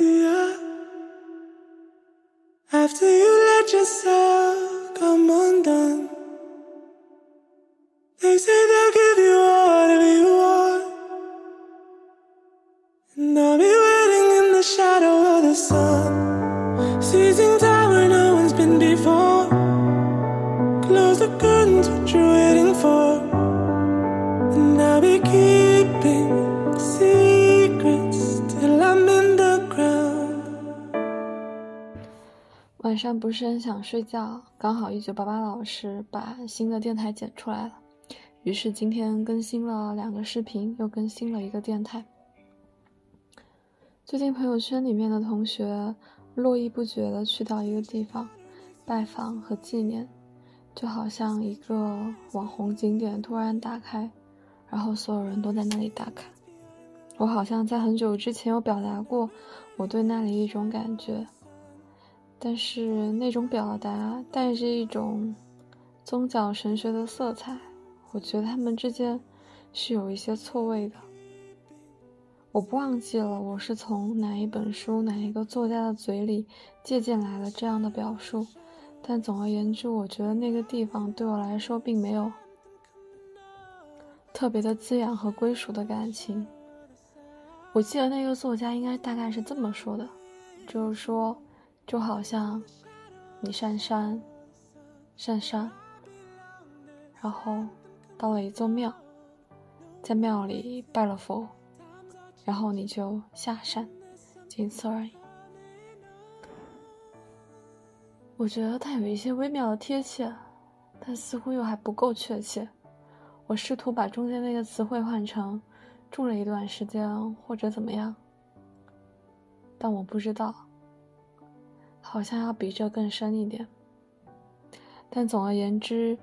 easier after you let yourself 不是很想睡觉，刚好一九八八老师把新的电台剪出来了，于是今天更新了两个视频，又更新了一个电台。最近朋友圈里面的同学络绎不绝的去到一个地方拜访和纪念，就好像一个网红景点突然打开，然后所有人都在那里打卡。我好像在很久之前有表达过我对那里一种感觉。但是那种表达带着一种宗教神学的色彩，我觉得他们之间是有一些错位的。我不忘记了我是从哪一本书、哪一个作家的嘴里借鉴来了这样的表述，但总而言之，我觉得那个地方对我来说并没有特别的滋养和归属的感情。我记得那个作家应该大概是这么说的，就是说。就好像你上山，上山，然后到了一座庙，在庙里拜了佛，然后你就下山，仅此而已。我觉得它有一些微妙的贴切，但似乎又还不够确切。我试图把中间那个词汇换成住了一段时间或者怎么样，但我不知道。好像要比这更深一点，但总而言之，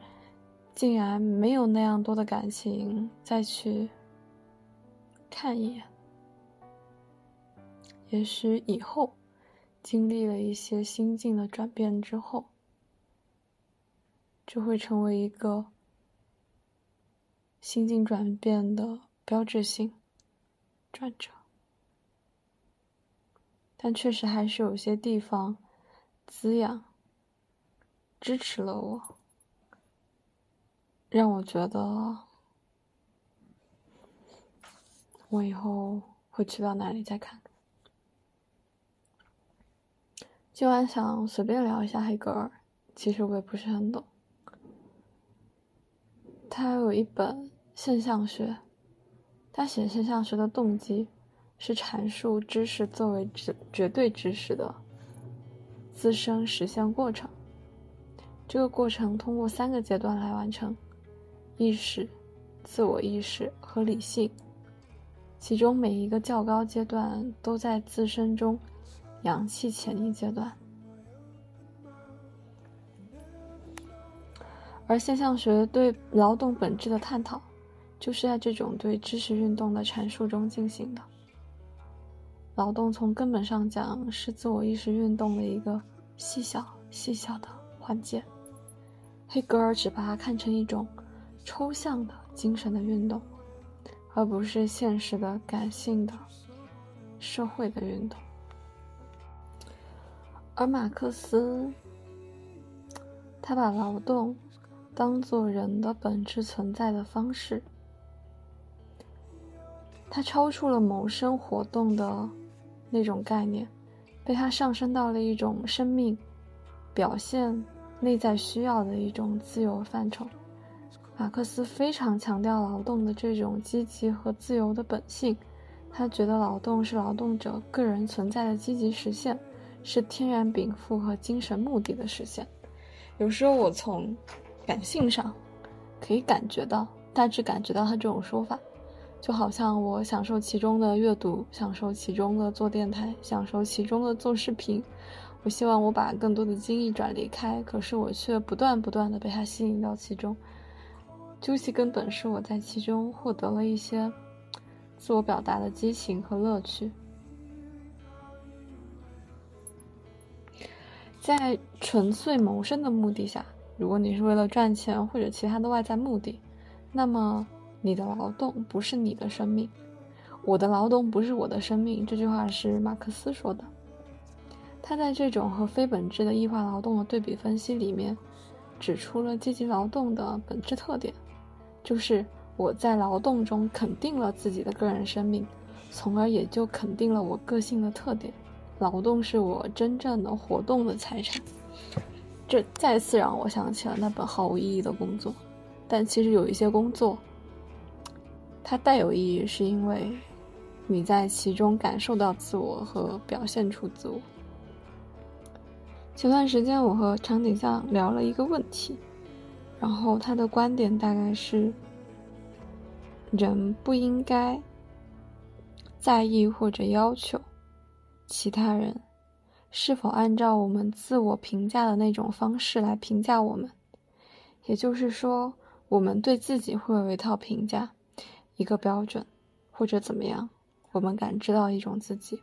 竟然没有那样多的感情再去看一眼。也许以后经历了一些心境的转变之后，就会成为一个心境转变的标志性转折。但确实还是有些地方。滋养、支持了我，让我觉得我以后会去到哪里再看。今晚想随便聊一下黑格尔，其实我也不是很懂。他有一本现象学，他写现象学的动机是阐述知识作为绝绝对知识的。自身实现过程，这个过程通过三个阶段来完成：意识、自我意识和理性。其中每一个较高阶段都在自身中氧气前一阶段。而现象学对劳动本质的探讨，就是在这种对知识运动的阐述中进行的。劳动从根本上讲是自我意识运动的一个细小、细小的环节。黑格尔只把它看成一种抽象的精神的运动，而不是现实的、感性的、社会的运动。而马克思，他把劳动当做人的本质存在的方式，他超出了谋生活动的。那种概念，被他上升到了一种生命表现内在需要的一种自由范畴。马克思非常强调劳动的这种积极和自由的本性，他觉得劳动是劳动者个人存在的积极实现，是天然禀赋和精神目的的实现。有时候我从感性上可以感觉到，大致感觉到他这种说法。就好像我享受其中的阅读，享受其中的做电台，享受其中的做视频。我希望我把更多的精力转离开，可是我却不断不断的被它吸引到其中。究其根本，是我在其中获得了一些自我表达的激情和乐趣。在纯粹谋生的目的下，如果你是为了赚钱或者其他的外在目的，那么。你的劳动不是你的生命，我的劳动不是我的生命，这句话是马克思说的。他在这种和非本质的异化劳动的对比分析里面，指出了阶级劳动的本质特点，就是我在劳动中肯定了自己的个人生命，从而也就肯定了我个性的特点。劳动是我真正的活动的财产。这再次让我想起了那本毫无意义的工作，但其实有一些工作，它带有意义，是因为你在其中感受到自我和表现出自我。前段时间，我和长颈象聊了一个问题，然后他的观点大概是：人不应该在意或者要求其他人是否按照我们自我评价的那种方式来评价我们。也就是说，我们对自己会有一套评价，一个标准，或者怎么样，我们感知到一种自己。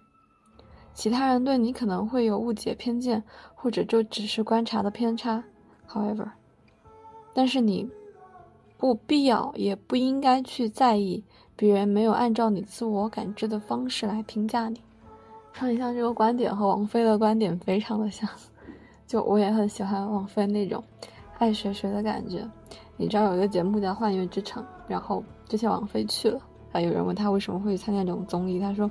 其他人对你可能会有误解、偏见，或者就只是观察的偏差。However，但是你不必要也不应该去在意别人没有按照你自我感知的方式来评价你。看一下这个观点和王菲的观点非常的像，就我也很喜欢王菲那种爱学学的感觉。你知道有一个节目叫《幻乐之城》，然后之前王菲去了。啊！有人问他为什么会参加这种综艺，他说：“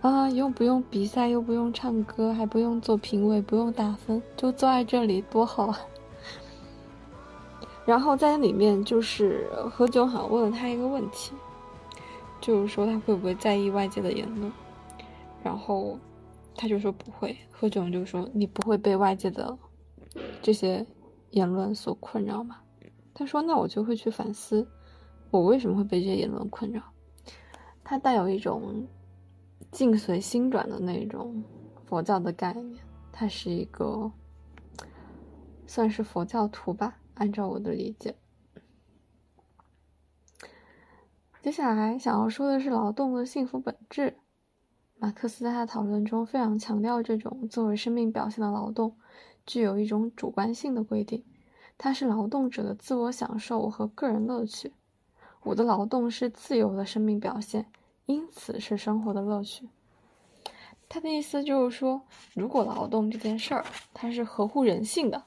啊，又不用比赛，又不用唱歌，还不用做评委，不用打分，就坐在这里多好啊！”然后在里面，就是何炅好像问了他一个问题，就是说他会不会在意外界的言论，然后他就说不会。何炅就说：“你不会被外界的这些言论所困扰吗？”他说：“那我就会去反思，我为什么会被这些言论困扰。”它带有一种境随心转的那种佛教的概念，它是一个算是佛教徒吧，按照我的理解。接下来想要说的是劳动的幸福本质。马克思在他讨论中非常强调，这种作为生命表现的劳动具有一种主观性的规定，它是劳动者的自我享受和个人乐趣。我的劳动是自由的生命表现。因此是生活的乐趣。他的意思就是说，如果劳动这件事儿它是合乎人性的，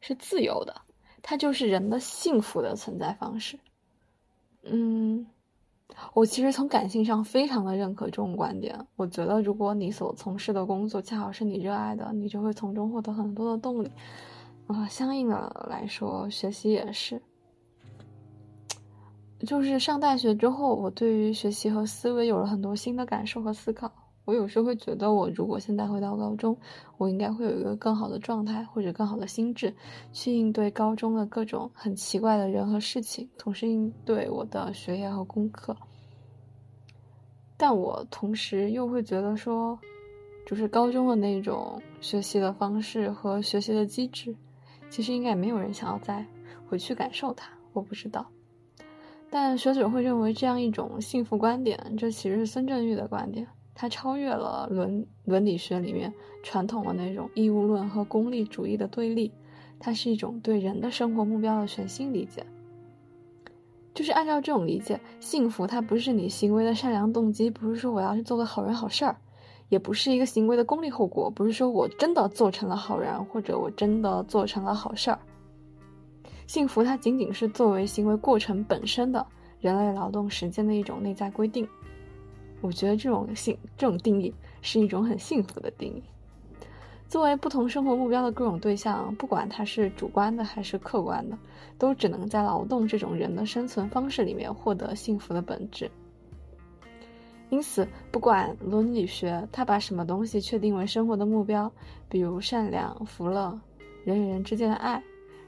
是自由的，它就是人的幸福的存在方式。嗯，我其实从感性上非常的认可这种观点。我觉得，如果你所从事的工作恰好是你热爱的，你就会从中获得很多的动力。啊，相应的来说，学习也是。就是上大学之后，我对于学习和思维有了很多新的感受和思考。我有时候会觉得，我如果现在回到高中，我应该会有一个更好的状态或者更好的心智，去应对高中的各种很奇怪的人和事情，同时应对我的学业和功课。但我同时又会觉得说，就是高中的那种学习的方式和学习的机制，其实应该也没有人想要再回去感受它。我不知道。但学者会认为这样一种幸福观点，这其实是孙正义的观点，它超越了伦伦理学里面传统的那种义务论和功利主义的对立，它是一种对人的生活目标的全新理解。就是按照这种理解，幸福它不是你行为的善良动机，不是说我要去做个好人好事儿，也不是一个行为的功利后果，不是说我真的做成了好人，或者我真的做成了好事儿。幸福，它仅仅是作为行为过程本身的人类劳动时间的一种内在规定。我觉得这种幸这种定义是一种很幸福的定义。作为不同生活目标的各种对象，不管它是主观的还是客观的，都只能在劳动这种人的生存方式里面获得幸福的本质。因此，不管伦理学它把什么东西确定为生活的目标，比如善良、福乐、人与人之间的爱。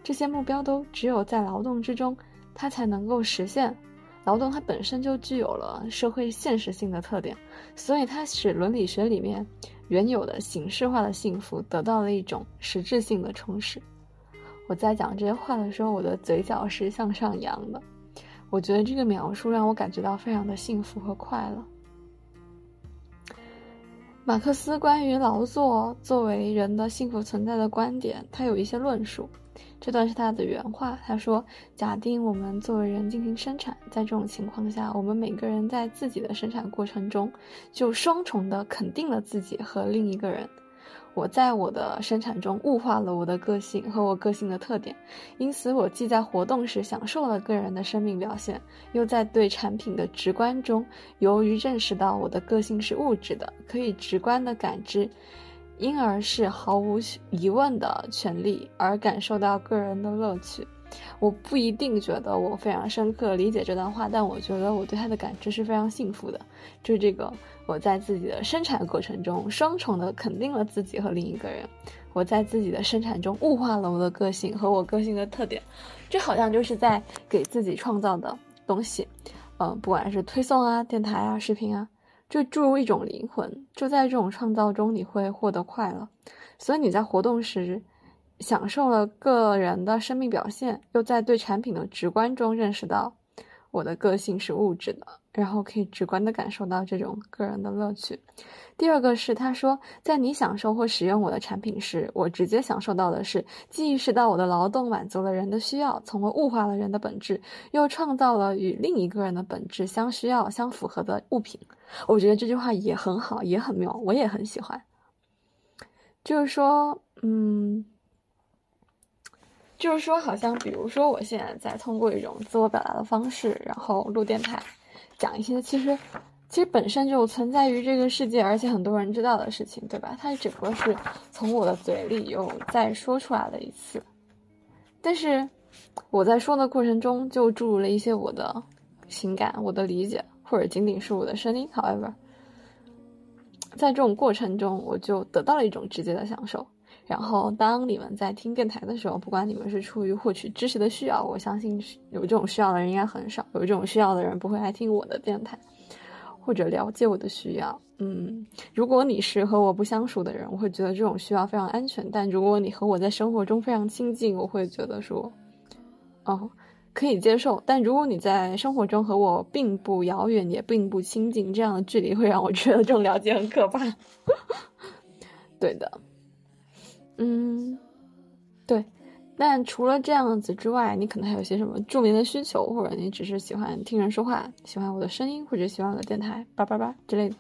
这些目标都只有在劳动之中，它才能够实现。劳动它本身就具有了社会现实性的特点，所以它使伦理学里面原有的形式化的幸福得到了一种实质性的充实。我在讲这些话的时候，我的嘴角是向上扬的。我觉得这个描述让我感觉到非常的幸福和快乐。马克思关于劳作作为人的幸福存在的观点，他有一些论述。这段是他的原话。他说：“假定我们作为人进行生产，在这种情况下，我们每个人在自己的生产过程中，就双重的肯定了自己和另一个人。我在我的生产中物化了我的个性和我个性的特点，因此我既在活动时享受了个人的生命表现，又在对产品的直观中，由于认识到我的个性是物质的，可以直观的感知。”因而是毫无疑问的权利，而感受到个人的乐趣。我不一定觉得我非常深刻理解这段话，但我觉得我对他的感知是非常幸福的。就这个，我在自己的生产过程中双重的肯定了自己和另一个人。我在自己的生产中物化了我的个性和我个性的特点。这好像就是在给自己创造的东西，嗯，不管是推送啊、电台啊、视频啊。就注入一种灵魂，就在这种创造中，你会获得快乐。所以你在活动时，享受了个人的生命表现，又在对产品的直观中认识到。我的个性是物质的，然后可以直观的感受到这种个人的乐趣。第二个是，他说，在你享受或使用我的产品时，我直接享受到的是，既意识到我的劳动满足了人的需要，从而物化了人的本质，又创造了与另一个人的本质相需要、相符合的物品。我觉得这句话也很好，也很妙，我也很喜欢。就是说，嗯。就是说，好像比如说，我现在在通过一种自我表达的方式，然后录电台，讲一些其实其实本身就存在于这个世界，而且很多人知道的事情，对吧？它只不过是从我的嘴里又再说出来了一次，但是我在说的过程中就注入了一些我的情感、我的理解，或者仅仅是我的声音。However，在这种过程中，我就得到了一种直接的享受。然后，当你们在听电台的时候，不管你们是出于获取知识的需要，我相信有这种需要的人应该很少。有这种需要的人不会来听我的电台，或者了解我的需要。嗯，如果你是和我不相熟的人，我会觉得这种需要非常安全。但如果你和我在生活中非常亲近，我会觉得说，哦，可以接受。但如果你在生活中和我并不遥远，也并不亲近，这样的距离会让我觉得这种了解很可怕。对的。嗯，对，但除了这样子之外，你可能还有些什么著名的需求，或者你只是喜欢听人说话，喜欢我的声音，或者喜欢我的电台，叭叭叭之类的。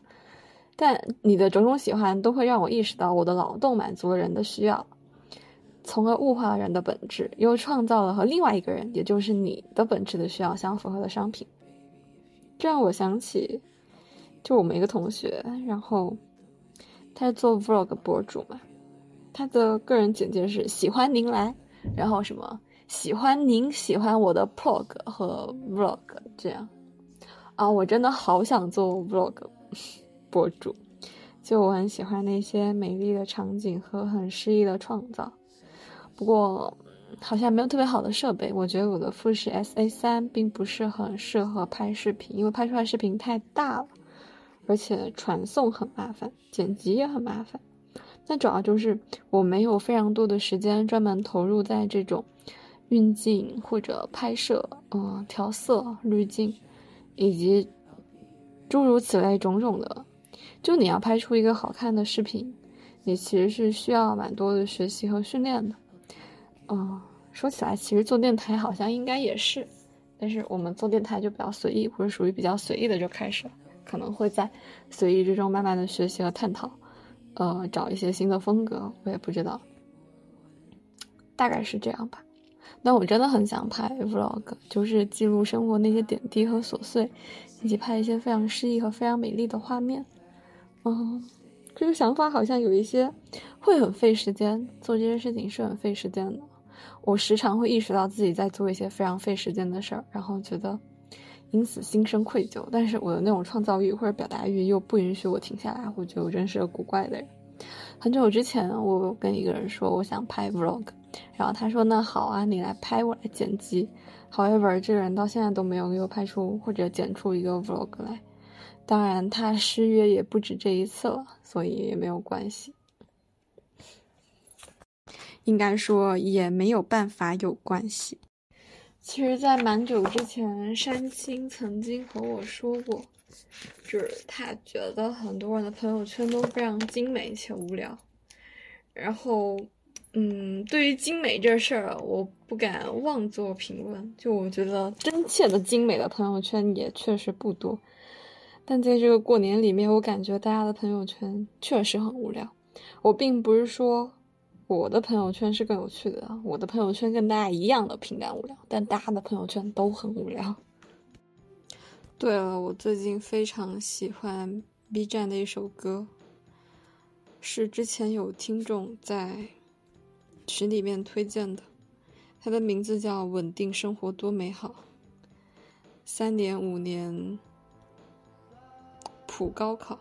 但你的种种喜欢都会让我意识到，我的劳动满足了人的需要，从而物化了人的本质，又创造了和另外一个人，也就是你的本质的需要相符合的商品。这让我想起，就我们一个同学，然后他是做 vlog 博主嘛。他的个人简介是喜欢您来，然后什么喜欢您喜欢我的 blog 和 vlog 这样，啊，我真的好想做 vlog 博主，就我很喜欢那些美丽的场景和很诗意的创造，不过好像没有特别好的设备，我觉得我的富士 S A 三并不是很适合拍视频，因为拍出来视频太大了，而且传送很麻烦，剪辑也很麻烦。那主要就是我没有非常多的时间专门投入在这种运镜或者拍摄，嗯，调色、滤镜，以及诸如此类种种的。就你要拍出一个好看的视频，你其实是需要蛮多的学习和训练的。嗯，说起来，其实做电台好像应该也是，但是我们做电台就比较随意，或者属于比较随意的就开始了，可能会在随意之中慢慢的学习和探讨。呃，找一些新的风格，我也不知道，大概是这样吧。但我真的很想拍 vlog，就是记录生活那些点滴和琐碎，以及拍一些非常诗意和非常美丽的画面。嗯，这个想法好像有一些会很费时间，做这些事情是很费时间的。我时常会意识到自己在做一些非常费时间的事儿，然后觉得。因此心生愧疚，但是我的那种创造欲或者表达欲又不允许我停下来。我觉得我真是个古怪的人。很久之前，我跟一个人说我想拍 vlog，然后他说那好啊，你来拍，我来剪辑。However，这个人到现在都没有给我拍出或者剪出一个 vlog 来。当然，他失约也不止这一次了，所以也没有关系。应该说也没有办法有关系。其实，在蛮久之前，山青曾经和我说过，就是他觉得很多人的朋友圈都非常精美且无聊。然后，嗯，对于精美这事儿，我不敢妄作评论。就我觉得真切的精美的朋友圈也确实不多。但在这个过年里面，我感觉大家的朋友圈确实很无聊。我并不是说我的朋友圈是更有趣的，我的朋友圈跟大家一样的平淡无聊，但大家的朋友圈都很无聊。对了，我最近非常喜欢 B 站的一首歌，是之前有听众在。群里面推荐的，它的名字叫《稳定生活多美好》。三年五年普高考，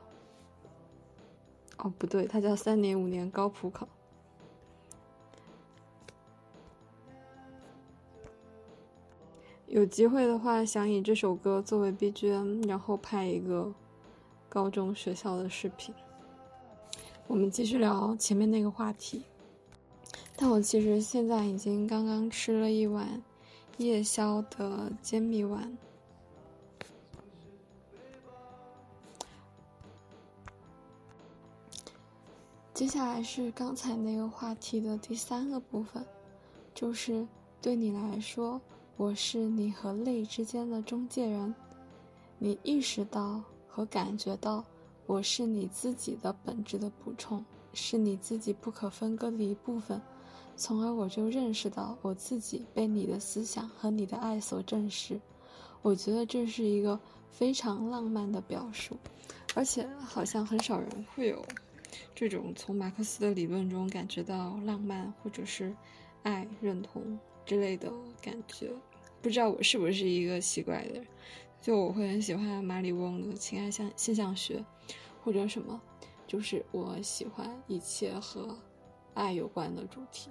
哦不对，它叫三年五年高普考。有机会的话，想以这首歌作为 BGM，然后拍一个高中学校的视频。我们继续聊前面那个话题。但我其实现在已经刚刚吃了一碗夜宵的煎米碗。接下来是刚才那个话题的第三个部分，就是对你来说，我是你和泪之间的中介人。你意识到和感觉到，我是你自己的本质的补充，是你自己不可分割的一部分。从而我就认识到我自己被你的思想和你的爱所证实，我觉得这是一个非常浪漫的表述，而且好像很少人会有这种从马克思的理论中感觉到浪漫或者是爱、认同之类的感觉。不知道我是不是一个奇怪的人，就我会很喜欢马里翁的情爱象现象学，或者什么，就是我喜欢一切和爱有关的主题。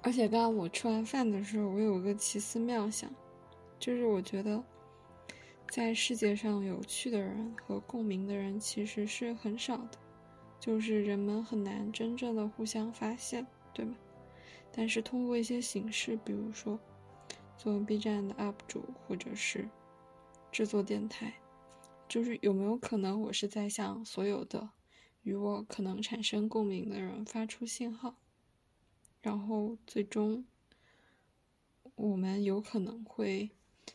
而且刚刚我吃完饭的时候，我有个奇思妙想，就是我觉得，在世界上有趣的人和共鸣的人其实是很少的，就是人们很难真正的互相发现，对吗？但是通过一些形式，比如说做 B 站的 UP 主，或者是制作电台，就是有没有可能我是在向所有的与我可能产生共鸣的人发出信号？然后最终，我们有可能会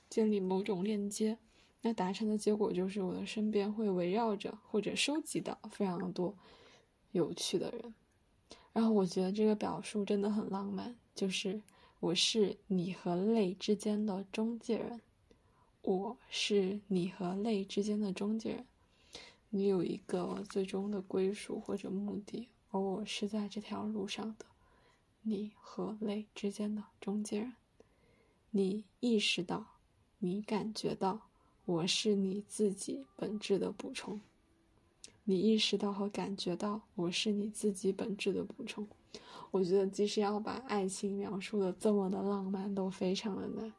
建立某种链接，那达成的结果就是我的身边会围绕着或者收集到非常多有趣的人。然后我觉得这个表述真的很浪漫，就是我是你和泪之间的中介人，我是你和泪之间的中介人，你有一个最终的归属或者目的，而我是在这条路上的。你和泪之间的中介人，你意识到，你感觉到，我是你自己本质的补充。你意识到和感觉到，我是你自己本质的补充。我觉得，即使要把爱情描述的这么的浪漫，都非常的难。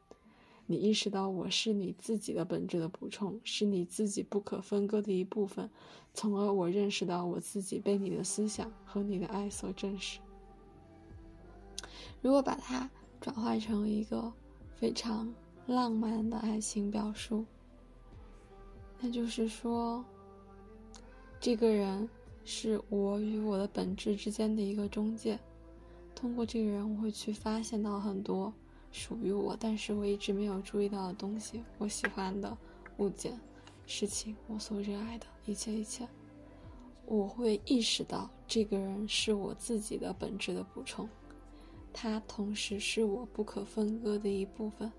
你意识到，我是你自己的本质的补充，是你自己不可分割的一部分。从而，我认识到我自己被你的思想和你的爱所证实。如果把它转化成一个非常浪漫的爱情表述，那就是说，这个人是我与我的本质之间的一个中介。通过这个人，我会去发现到很多属于我，但是我一直没有注意到的东西。我喜欢的物件、事情，我所热爱的一切一切，我会意识到这个人是我自己的本质的补充。他同时是我不可分割的一部分，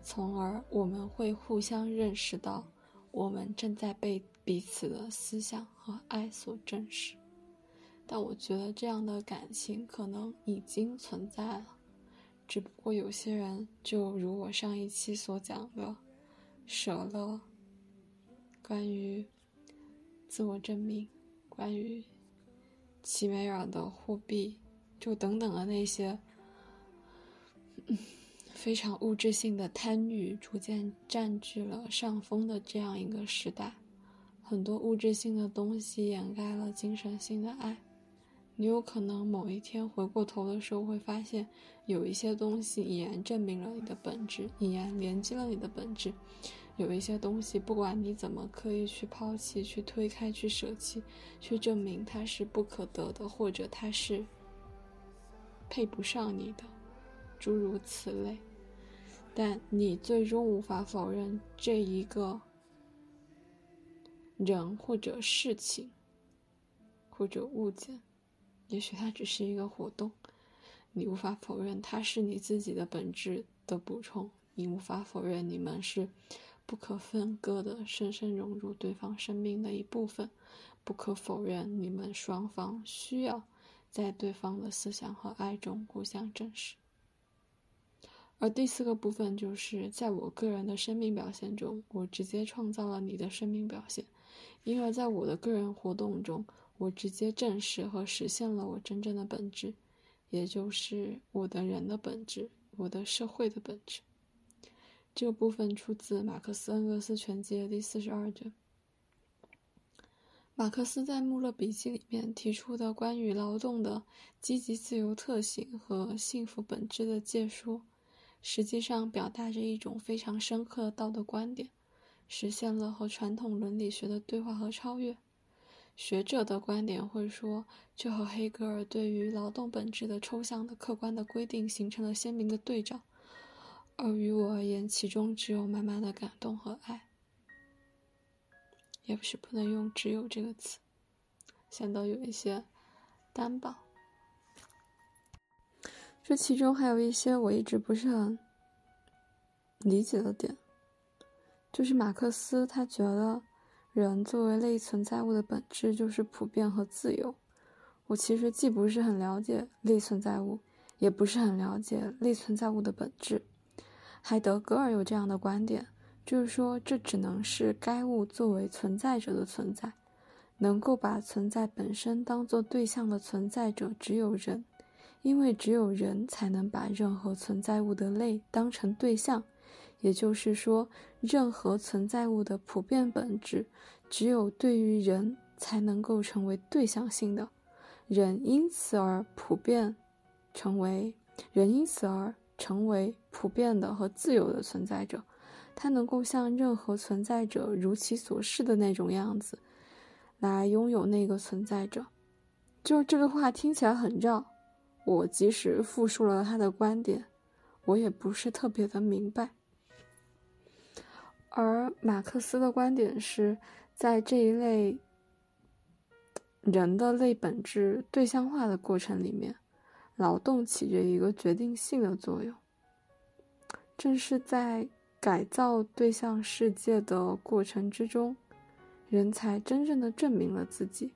从而我们会互相认识到，我们正在被彼此的思想和爱所证实。但我觉得这样的感情可能已经存在了，只不过有些人就如我上一期所讲的，舍了关于自我证明，关于奇美尔的货币。就等等的那些，非常物质性的贪欲逐渐占据了上风的这样一个时代，很多物质性的东西掩盖了精神性的爱。你有可能某一天回过头的时候，会发现有一些东西已然证明了你的本质，已然连接了你的本质。有一些东西，不管你怎么刻意去抛弃、去推开、去舍弃、去证明它是不可得的，或者它是。配不上你的，诸如此类。但你最终无法否认这一个人或者事情或者物件，也许它只是一个活动，你无法否认它是你自己的本质的补充，你无法否认你们是不可分割的，深深融入对方生命的一部分，不可否认你们双方需要在对方的思想和爱中互相证实。而第四个部分就是，在我个人的生命表现中，我直接创造了你的生命表现，因而在我的个人活动中，我直接证实和实现了我真正的本质，也就是我的人的本质，我的社会的本质。这部分出自马克思恩格斯全集的第四十二卷。马克思在《穆勒笔记》里面提出的关于劳动的积极自由特性和幸福本质的界说。实际上表达着一种非常深刻的道德观点，实现了和传统伦理学的对话和超越。学者的观点会说，这和黑格尔对于劳动本质的抽象的客观的规定形成了鲜明的对照。而于我而言，其中只有满满的感动和爱，也不是不能用“只有”这个词，显得有一些单薄。这其中还有一些我一直不是很理解的点，就是马克思他觉得人作为类存在物的本质就是普遍和自由。我其实既不是很了解类存在物，也不是很了解类存在物的本质。海德格尔有这样的观点，就是说这只能是该物作为存在者的存在，能够把存在本身当做对象的存在者只有人。因为只有人才能把任何存在物的类当成对象，也就是说，任何存在物的普遍本质，只有对于人才能够成为对象性的，人因此而普遍成为人因此而成为普遍的和自由的存在者，他能够像任何存在者如其所示的那种样子，来拥有那个存在者。就这个话听起来很绕。我即使复述了他的观点，我也不是特别的明白。而马克思的观点是在这一类人的类本质对象化的过程里面，劳动起着一个决定性的作用。正是在改造对象世界的过程之中，人才真正的证明了自己。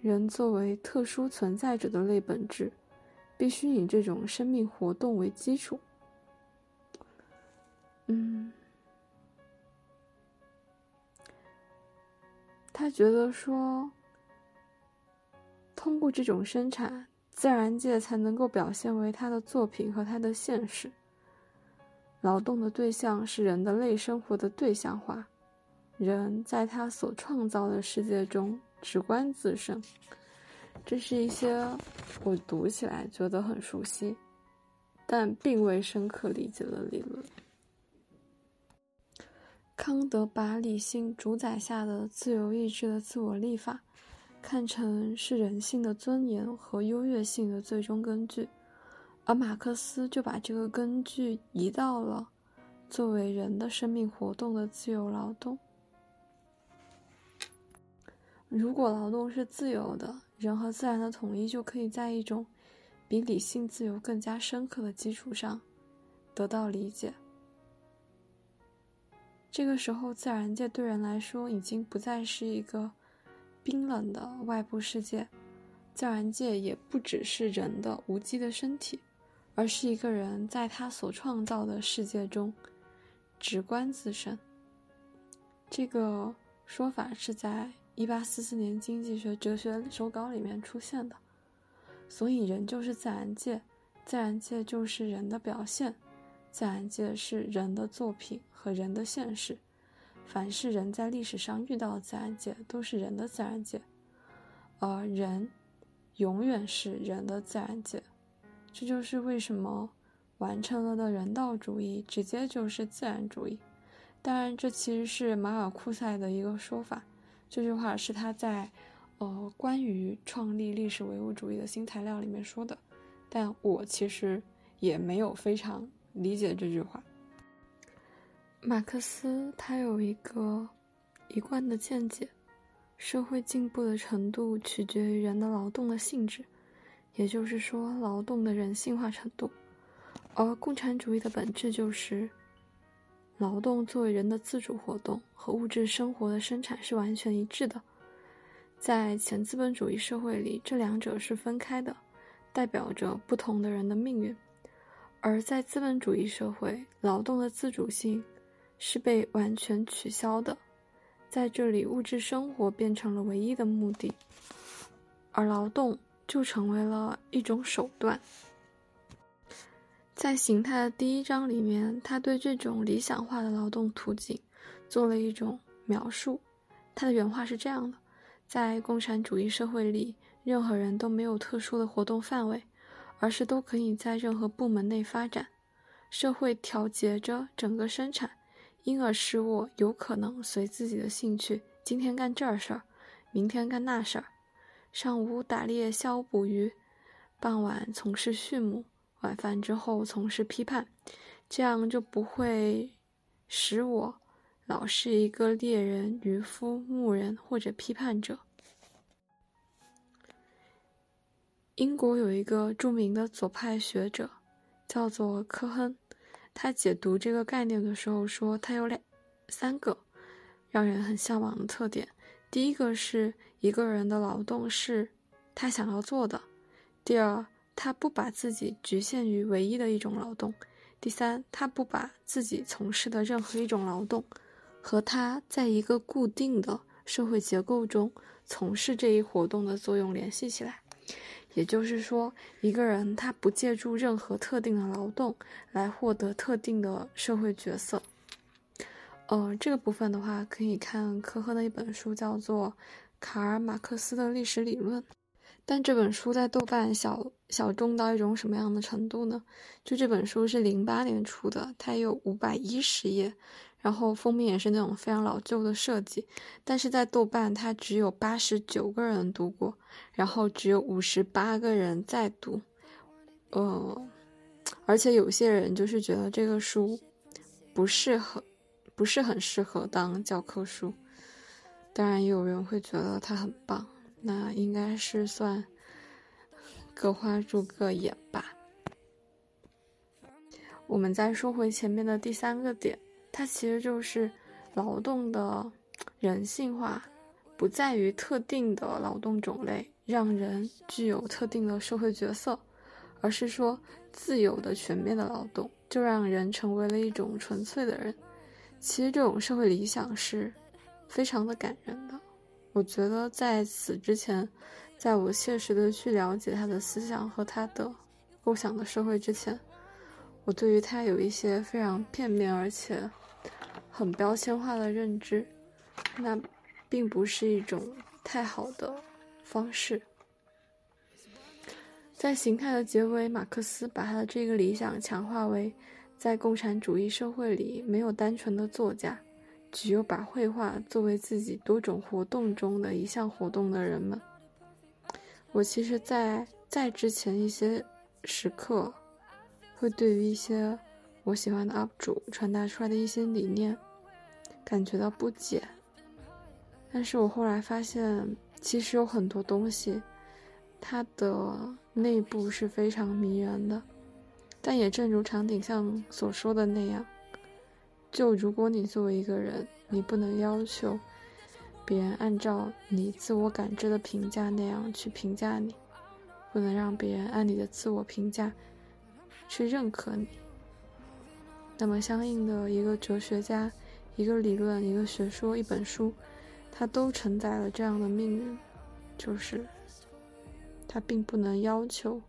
人作为特殊存在者的类本质。必须以这种生命活动为基础。嗯，他觉得说，通过这种生产，自然界才能够表现为他的作品和他的现实。劳动的对象是人的类生活的对象化，人在他所创造的世界中直观自身。这是一些我读起来觉得很熟悉，但并未深刻理解的理论。康德把理性主宰下的自由意志的自我立法，看成是人性的尊严和优越性的最终根据，而马克思就把这个根据移到了作为人的生命活动的自由劳动。如果劳动是自由的，人和自然的统一就可以在一种比理性自由更加深刻的基础上得到理解。这个时候，自然界对人来说已经不再是一个冰冷的外部世界，自然界也不只是人的无机的身体，而是一个人在他所创造的世界中直观自身。这个说法是在。一八四四年经济学哲学手稿里面出现的，所以人就是自然界，自然界就是人的表现，自然界是人的作品和人的现实，凡是人在历史上遇到的自然界都是人的自然界，而人永远是人的自然界，这就是为什么完成了的人道主义直接就是自然主义。当然，这其实是马尔库塞的一个说法。这句话是他在，呃，关于创立历史唯物主义的新材料里面说的，但我其实也没有非常理解这句话。马克思他有一个一贯的见解：社会进步的程度取决于人的劳动的性质，也就是说，劳动的人性化程度。而共产主义的本质就是，劳动作为人的自主活动和物质生活的生产是完全一致的。在前资本主义社会里，这两者是分开的，代表着不同的人的命运；而在资本主义社会，劳动的自主性是被完全取消的，在这里，物质生活变成了唯一的目的，而劳动就成为了一种手段。在形态的第一章里面，他对这种理想化的劳动途径做了一种描述，他的原话是这样的。在共产主义社会里，任何人都没有特殊的活动范围，而是都可以在任何部门内发展。社会调节着整个生产，因而使我有可能随自己的兴趣，今天干这事儿，明天干那事儿，上午打猎下午捕鱼，傍晚从事畜牧，晚饭之后从事批判，这样就不会使我。老是一个猎人、渔夫、牧人或者批判者。英国有一个著名的左派学者，叫做科亨，他解读这个概念的时候说，他有两三个让人很向往的特点。第一个是一个人的劳动是他想要做的；第二，他不把自己局限于唯一的一种劳动；第三，他不把自己从事的任何一种劳动。和他在一个固定的社会结构中从事这一活动的作用联系起来，也就是说，一个人他不借助任何特定的劳动来获得特定的社会角色。呃，这个部分的话，可以看科赫的一本书，叫做《卡尔马克思的历史理论》。但这本书在豆瓣小小众到一种什么样的程度呢？就这本书是零八年出的，它有五百一十页。然后封面也是那种非常老旧的设计，但是在豆瓣它只有八十九个人读过，然后只有五十八个人在读，呃，而且有些人就是觉得这个书不适合，不是很适合当教科书，当然也有人会觉得它很棒，那应该是算各花入各眼吧。我们再说回前面的第三个点。它其实就是劳动的人性化，不在于特定的劳动种类让人具有特定的社会角色，而是说自由的全面的劳动就让人成为了一种纯粹的人。其实这种社会理想是非常的感人的。我觉得在此之前，在我切实的去了解他的思想和他的构想的社会之前，我对于他有一些非常片面而且。很标签化的认知，那并不是一种太好的方式。在形态的结尾，马克思把他的这个理想强化为，在共产主义社会里没有单纯的作家，只有把绘画作为自己多种活动中的一项活动的人们。我其实，在在之前一些时刻，会对于一些我喜欢的 UP 主传达出来的一些理念。感觉到不解，但是我后来发现，其实有很多东西，它的内部是非常迷人的。但也正如长颈象所说的那样，就如果你作为一个人，你不能要求别人按照你自我感知的评价那样去评价你，不能让别人按你的自我评价去认可你，那么相应的一个哲学家。一个理论、一个学说、一本书，它都承载了这样的命运，就是它并不能要求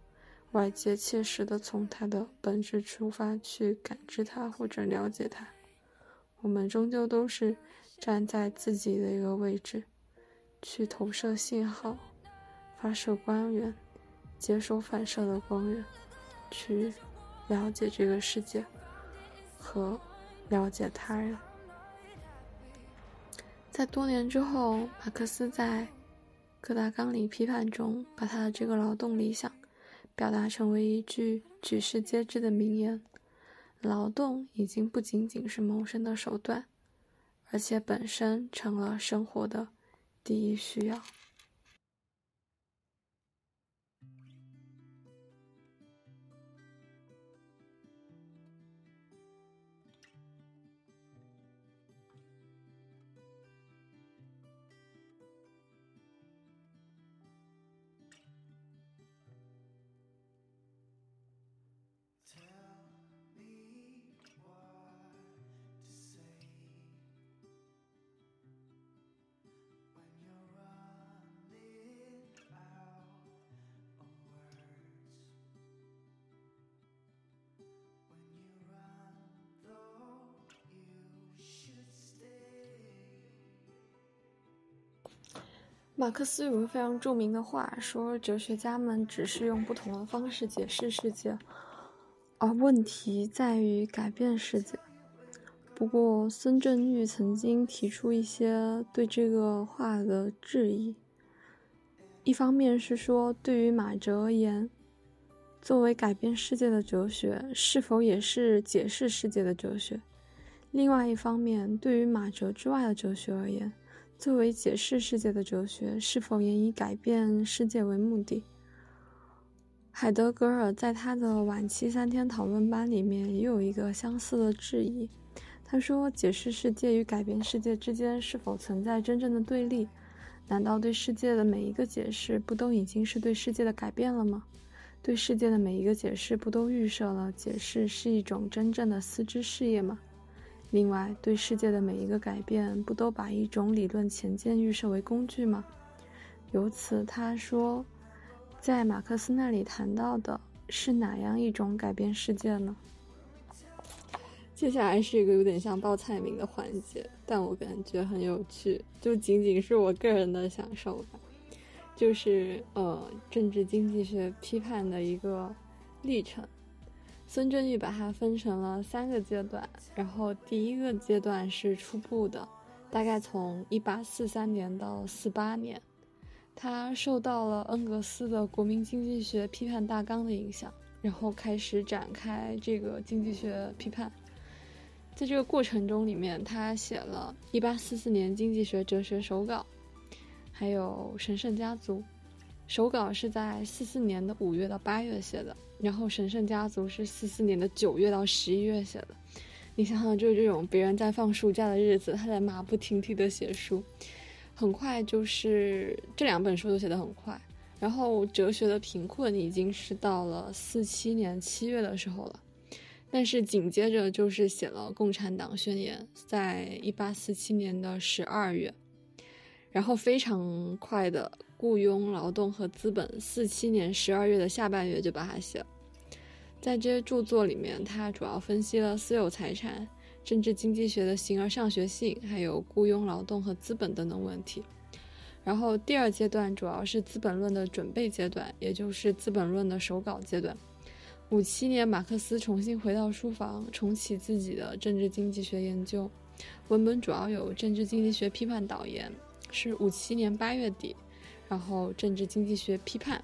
外界切实的从它的本质出发去感知它或者了解它。我们终究都是站在自己的一个位置，去投射信号、发射光源、接收反射的光源，去了解这个世界和了解他人。在多年之后，马克思在《各大纲领批判》中，把他的这个劳动理想表达成为一句举世皆知的名言：劳动已经不仅仅是谋生的手段，而且本身成了生活的第一需要。马克思有个非常著名的话，说哲学家们只是用不同的方式解释世界，而问题在于改变世界。不过，孙正玉曾经提出一些对这个话的质疑。一方面是说，对于马哲而言，作为改变世界的哲学，是否也是解释世界的哲学？另外一方面，对于马哲之外的哲学而言，作为解释世界的哲学，是否也以改变世界为目的？海德格尔在他的晚期三天讨论班里面也有一个相似的质疑。他说：“解释世界与改变世界之间是否存在真正的对立？难道对世界的每一个解释不都已经是对世界的改变了吗？对世界的每一个解释不都预设了解释是一种真正的思知事业吗？”另外，对世界的每一个改变，不都把一种理论前见预设为工具吗？由此，他说，在马克思那里谈到的是哪样一种改变世界呢？接下来是一个有点像报菜名的环节，但我感觉很有趣，就仅仅是我个人的享受吧。就是呃，政治经济学批判的一个历程。孙正义把它分成了三个阶段，然后第一个阶段是初步的，大概从一八四三年到四八年，他受到了恩格斯的《国民经济学批判大纲》的影响，然后开始展开这个经济学批判。在这个过程中里面，他写了一八四四年经济学哲学手稿，还有神圣家族。手稿是在四四年的五月到八月写的，然后神圣家族是四四年的九月到十一月写的。你想想，就是这种别人在放暑假的日子，他在马不停蹄的写书，很快就是这两本书都写得很快。然后哲学的贫困已经是到了四七年七月的时候了，但是紧接着就是写了共产党宣言，在一八四七年的十二月。然后非常快的雇佣劳动和资本，四七年十二月的下半月就把它写了。在这些著作里面，他主要分析了私有财产、政治经济学的形而上学性，还有雇佣劳动和资本等等问题。然后第二阶段主要是《资本论》的准备阶段，也就是《资本论》的手稿阶段。五七年，马克思重新回到书房，重启自己的政治经济学研究，文本主要有政治经济学批判导言。是五七年八月底，然后政治经济学批判，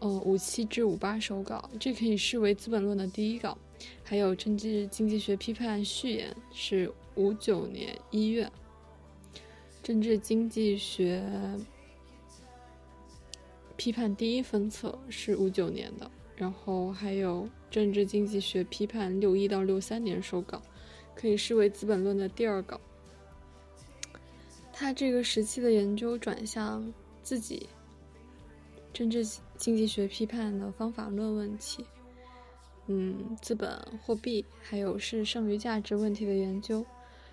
呃，五七至五八手稿，这可以视为《资本论》的第一稿。还有政治经济学批判序言是五九年一月，政治经济学批判第一分册是五九年的，然后还有政治经济学批判六一到六三年手稿，可以视为《资本论》的第二稿。他这个时期的研究转向自己政治经济学批判的方法论问题，嗯，资本、货币，还有是剩余价值问题的研究。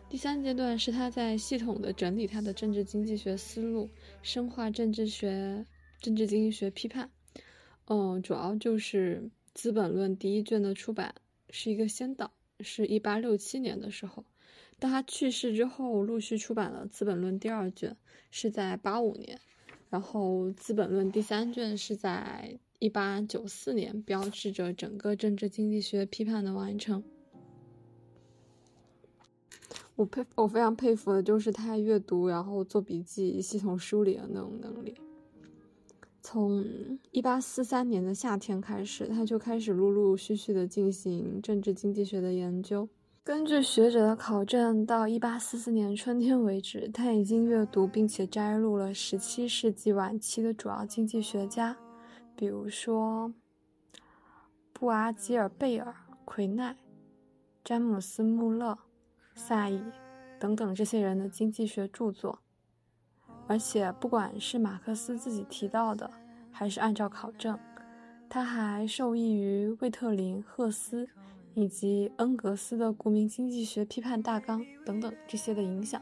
第三阶段是他在系统的整理他的政治经济学思路，深化政治学、政治经济学批判。嗯，主要就是《资本论》第一卷的出版是一个先导，是一八六七年的时候。当他去世之后，陆续出版了《资本论》第二卷，是在八五年；然后《资本论》第三卷是在一八九四年，标志着整个政治经济学批判的完成。我佩，我非常佩服的就是他阅读，然后做笔记、系统梳理的那种能力。从一八四三年的夏天开始，他就开始陆陆续续的进行政治经济学的研究。根据学者的考证，到一八四四年春天为止，他已经阅读并且摘录了十七世纪晚期的主要经济学家，比如说布阿吉尔贝尔、奎奈、詹姆斯·穆勒、萨伊等等这些人的经济学著作。而且，不管是马克思自己提到的，还是按照考证，他还受益于魏特林、赫斯以及恩格斯的《国民经济学批判大纲》等等这些的影响。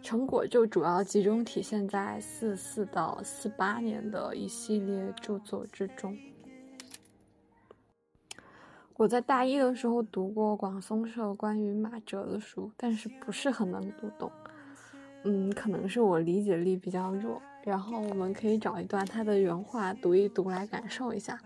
成果就主要集中体现在四四到四八年的一系列著作之中。我在大一的时候读过广松社关于马哲的书，但是不是很能读懂。嗯，可能是我理解力比较弱。然后我们可以找一段他的原话读一读来感受一下。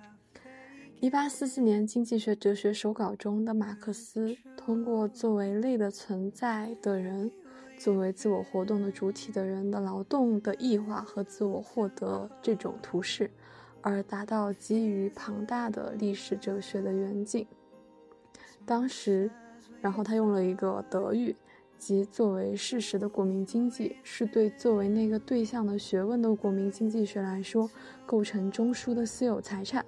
一八四四年经济学哲学手稿中的马克思，通过作为类的存在的人，作为自我活动的主体的人的劳动的异化和自我获得这种图示，而达到基于庞大的历史哲学的远景。当时，然后他用了一个德语。即作为事实的国民经济，是对作为那个对象的学问的国民经济学来说，构成中枢的私有财产；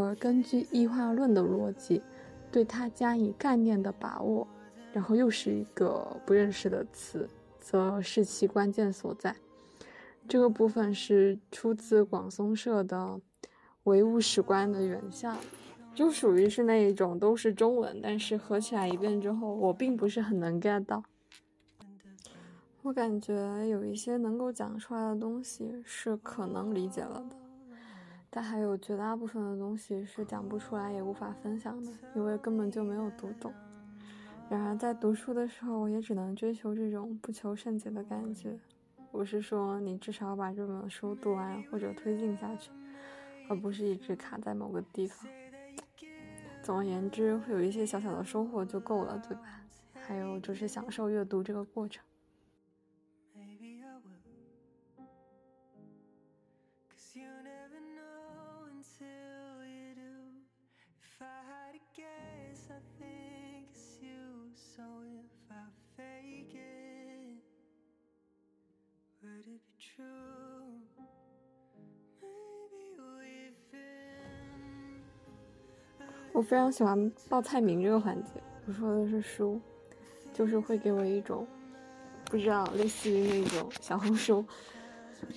而根据异化论的逻辑，对它加以概念的把握，然后又是一个不认识的词，则是其关键所在。这个部分是出自广松社的唯物史观的原像，就属于是那一种都是中文，但是合起来一遍之后，我并不是很能 get 到。我感觉有一些能够讲出来的东西是可能理解了的，但还有绝大部分的东西是讲不出来也无法分享的，因为根本就没有读懂。然而在读书的时候，我也只能追求这种不求甚解的感觉。我是说，你至少把这本书读完或者推进下去，而不是一直卡在某个地方。总而言之，会有一些小小的收获就够了，对吧？还有就是享受阅读这个过程。我非常喜欢报菜名这个环节。我说的是书，就是会给我一种不知道类似于那种小红书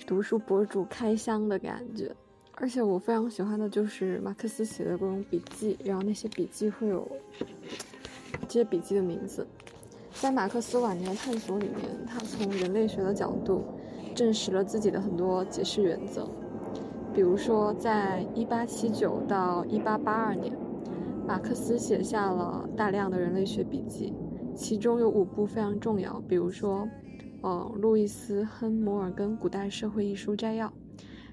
读书博主开箱的感觉。而且我非常喜欢的就是马克思写的各种笔记，然后那些笔记会有这些笔记的名字。在马克思晚年探索里面，他从人类学的角度证实了自己的很多解释原则。比如说，在1879到1882年，马克思写下了大量的人类学笔记，其中有五部非常重要。比如说，嗯，路易斯·亨摩尔根《古代社会艺术摘要》，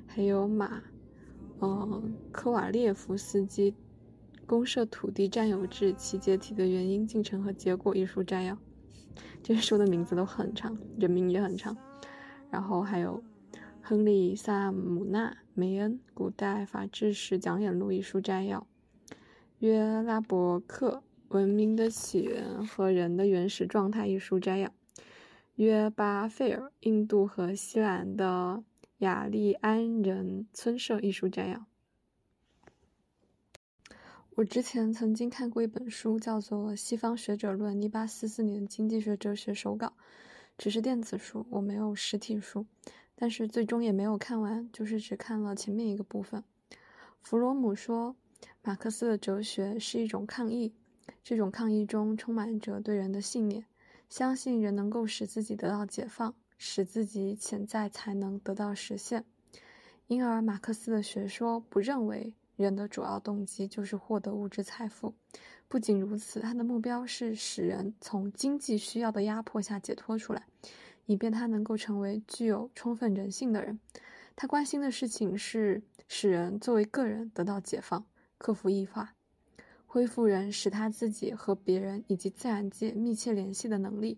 还有马，嗯，科瓦列夫斯基《公社土地占有制其解体的原因、进程和结果》艺术摘要。这些书的名字都很长，人名也很长。然后还有亨利·萨姆纳·梅恩《古代法治史讲演录》一书摘要，约拉伯克《文明的起源和人的原始状态》一书摘要，约巴费尔《印度和西兰的雅利安人村社》一书摘要。我之前曾经看过一本书，叫做《西方学者论》，一八四四年经济学哲学手稿，只是电子书，我没有实体书，但是最终也没有看完，就是只看了前面一个部分。弗罗姆说，马克思的哲学是一种抗议，这种抗议中充满着对人的信念，相信人能够使自己得到解放，使自己潜在才能得到实现。因而，马克思的学说不认为。人的主要动机就是获得物质财富。不仅如此，他的目标是使人从经济需要的压迫下解脱出来，以便他能够成为具有充分人性的人。他关心的事情是使人作为个人得到解放，克服异化，恢复人使他自己和别人以及自然界密切联系的能力。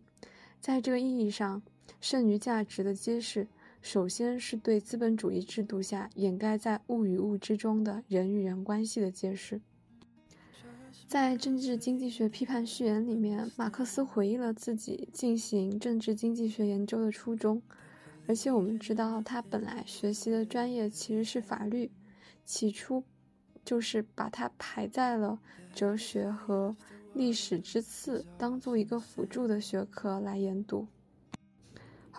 在这个意义上，剩余价值的揭示首先是对资本主义制度下掩盖在物与物之中的人与人关系的揭示。在《政治经济学批判序言》里面，马克思回忆了自己进行政治经济学研究的初衷，而且我们知道他本来学习的专业其实是法律，起初就是把它排在了哲学和历史之次，当做一个辅助的学科来研读。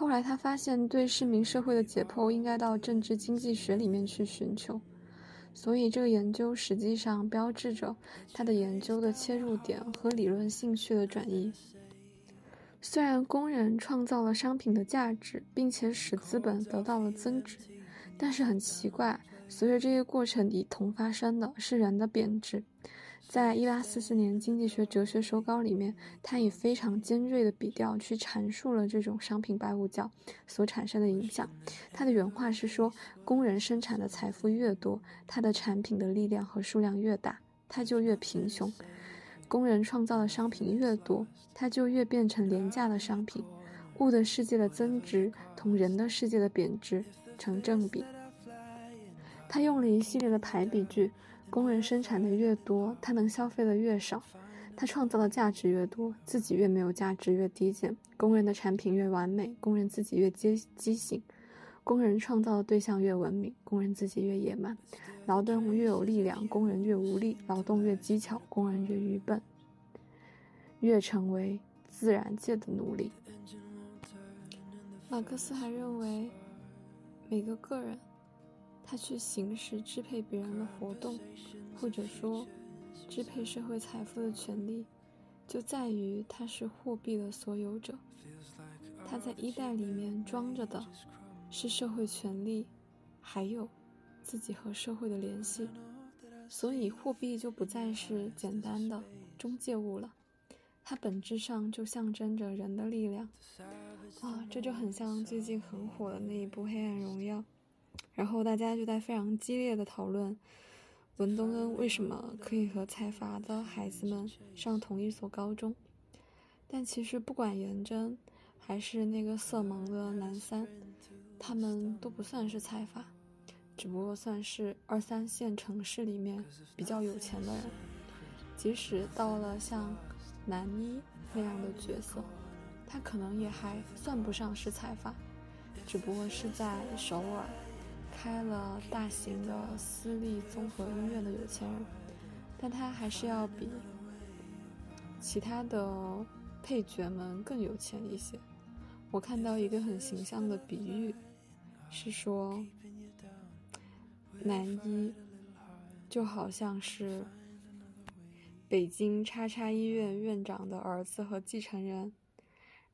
后来他发现，对市民社会的解剖应该到政治经济学里面去寻求。所以，这个研究实际上标志着他的研究的切入点和理论兴趣的转移。虽然工人创造了商品的价值，并且使资本得到了增值，但是很奇怪，随着这些过程一同发生的是人的贬值。在一八四四年《经济学哲学手稿》里面，他以非常尖锐的笔调去阐述了这种商品白物教所产生的影响。他的原话是说：“工人生产的财富越多，他的产品的力量和数量越大，他就越贫穷；工人创造的商品越多，他就越变成廉价的商品。物的世界的增值同人的世界的贬值成正比。”他用了一系列的排比句。工人生产的越多，他能消费的越少；他创造的价值越多，自己越没有价值，越低贱。工人的产品越完美，工人自己越畸畸形；工人创造的对象越文明，工人自己越野蛮。劳动越有力量，工人越无力；劳动越技巧，工人越愚笨，越成为自然界的奴隶。马克思还认为，每个个人。他去行使支配别人的活动，或者说支配社会财富的权利，就在于他是货币的所有者。他在衣袋里面装着的是社会权利，还有自己和社会的联系。所以，货币就不再是简单的中介物了，它本质上就象征着人的力量。啊，这就很像最近很火的那一部《黑暗荣耀》。然后大家就在非常激烈的讨论，文东恩为什么可以和财阀的孩子们上同一所高中？但其实不管颜真，还是那个色盲的男三，他们都不算是财阀，只不过算是二三线城市里面比较有钱的人。即使到了像男一那样的角色，他可能也还算不上是财阀，只不过是在首尔。开了大型的私立综合医院的有钱人，但他还是要比其他的配角们更有钱一些。我看到一个很形象的比喻，是说男一就好像是北京叉叉医院院长的儿子和继承人，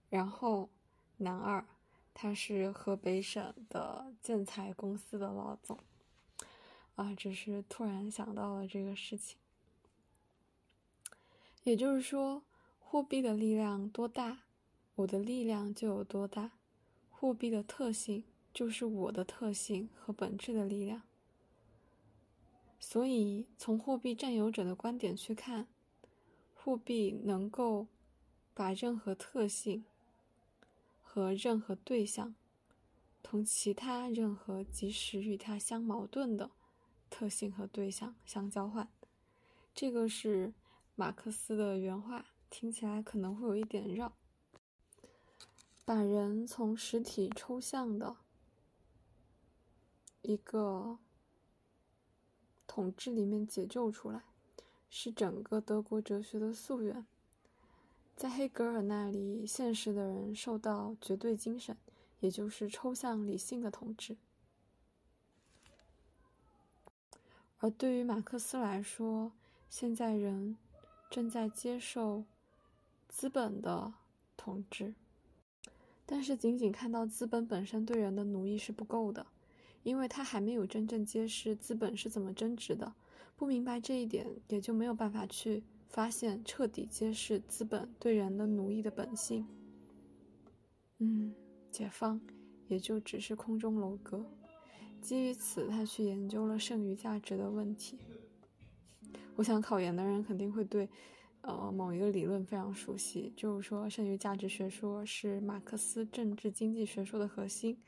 然后男二。他是河北省的建材公司的老总，啊，只是突然想到了这个事情。也就是说，货币的力量多大，我的力量就有多大。货币的特性就是我的特性和本质的力量。所以，从货币占有者的观点去看，货币能够把任何特性。和任何对象，同其他任何即使与它相矛盾的特性和对象相交换，这个是马克思的原话，听起来可能会有一点绕。把人从实体抽象的一个统治里面解救出来，是整个德国哲学的夙愿。在黑格尔那里，现实的人受到绝对精神，也就是抽象理性的统治；而对于马克思来说，现在人正在接受资本的统治。但是，仅仅看到资本本身对人的奴役是不够的，因为他还没有真正揭示资本是怎么增值的。不明白这一点，也就没有办法去。发现彻底揭示资本对人的奴役的本性。嗯，解放也就只是空中楼阁。基于此，他去研究了剩余价值的问题。我想考研的人肯定会对，呃，某一个理论非常熟悉，就是说剩余价值学说是马克思政治经济学说的核心。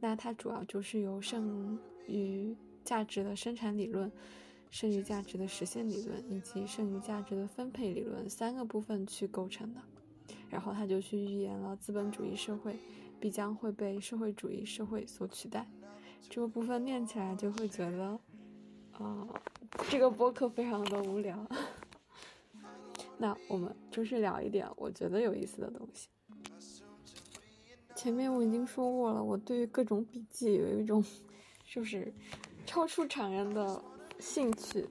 那它主要就是由剩余价值的生产理论、剩余价值的实现理论以及剩余价值的分配理论三个部分去构成的。然后他就去预言了资本主义社会必将会被社会主义社会所取代。这个部分念起来就会觉得，啊，这个播客非常的无聊。那我们就是聊一点我觉得有意思的东西。前面我已经说过了，我对于各种笔记有一种 就是超出常人的兴趣。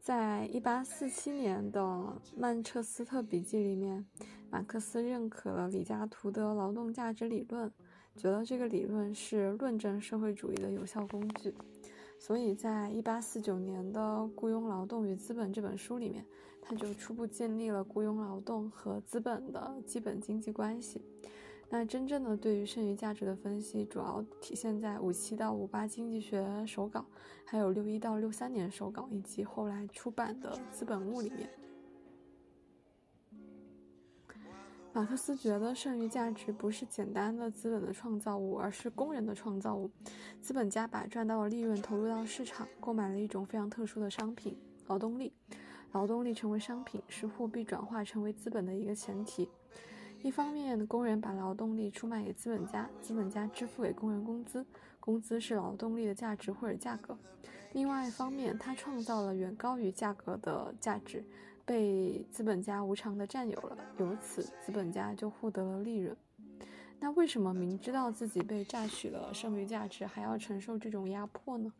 在一八四七年的《曼彻斯特笔记》里面，马克思认可了李嘉图的劳动价值理论，觉得这个理论是论证社会主义的有效工具。所以在一八四九年的《雇佣劳动与资本》这本书里面，他就初步建立了雇佣劳动和资本的基本经济关系。那真正的对于剩余价值的分析，主要体现在五七到五八经济学手稿，还有六一到六三年手稿，以及后来出版的《资本物》里面。马克思觉得剩余价值不是简单的资本的创造物，而是工人的创造物。资本家把赚到的利润投入到市场，购买了一种非常特殊的商品——劳动力。劳动力成为商品，是货币转化成为资本的一个前提。一方面，工人把劳动力出卖给资本家，资本家支付给工人工资，工资是劳动力的价值或者价格；另外一方面，他创造了远高于价格的价值，被资本家无偿的占有了，由此资本家就获得了利润。那为什么明知道自己被榨取了剩余价值，还要承受这种压迫呢？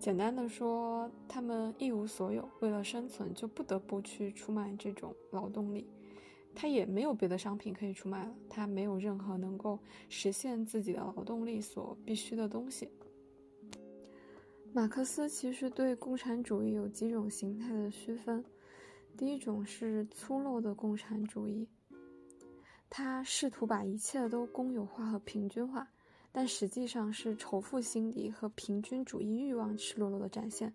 简单的说，他们一无所有，为了生存就不得不去出卖这种劳动力。他也没有别的商品可以出卖了，他没有任何能够实现自己的劳动力所必须的东西。马克思其实对共产主义有几种形态的区分，第一种是粗陋的共产主义，他试图把一切都公有化和平均化。但实际上是仇富心理和平均主义欲望赤裸裸的展现。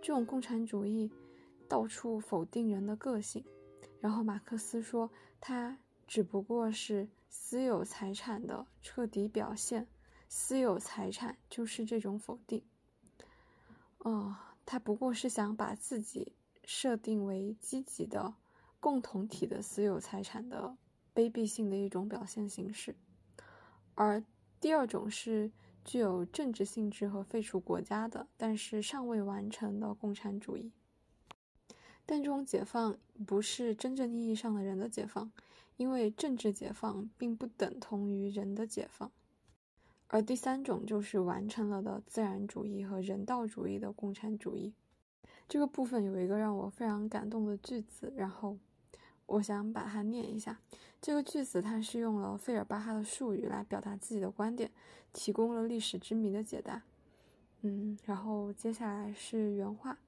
这种共产主义到处否定人的个性。然后马克思说，它只不过是私有财产的彻底表现。私有财产就是这种否定。哦，他不过是想把自己设定为积极的共同体的私有财产的卑鄙性的一种表现形式，而。第二种是具有政治性质和废除国家的，但是尚未完成的共产主义。但这种解放不是真正意义上的人的解放，因为政治解放并不等同于人的解放。而第三种就是完成了的自然主义和人道主义的共产主义。这个部分有一个让我非常感动的句子，然后。我想把它念一下。这个句子，它是用了费尔巴哈的术语来表达自己的观点，提供了历史之谜的解答。嗯，然后接下来是原话：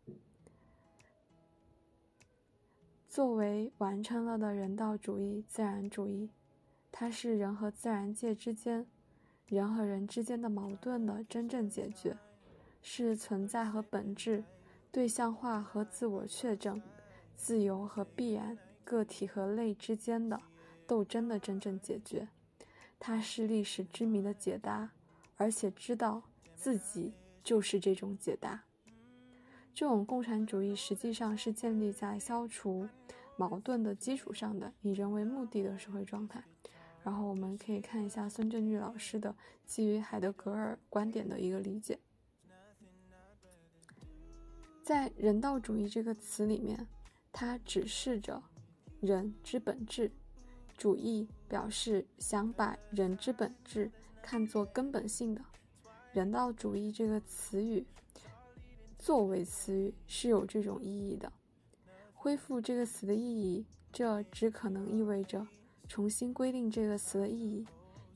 作为完成了的人道主义、自然主义，它是人和自然界之间、人和人之间的矛盾的真正解决，是存在和本质、对象化和自我确证、自由和必然。个体和类之间的斗争的真正解决，它是历史之谜的解答，而且知道自己就是这种解答。这种共产主义实际上是建立在消除矛盾的基础上的，以人为目的的社会状态。然后我们可以看一下孙振玉老师的基于海德格尔观点的一个理解，在人道主义这个词里面，它指示着。人之本质主义表示想把人之本质看作根本性的人道主义这个词语，作为词语是有这种意义的。恢复这个词的意义，这只可能意味着重新规定这个词的意义。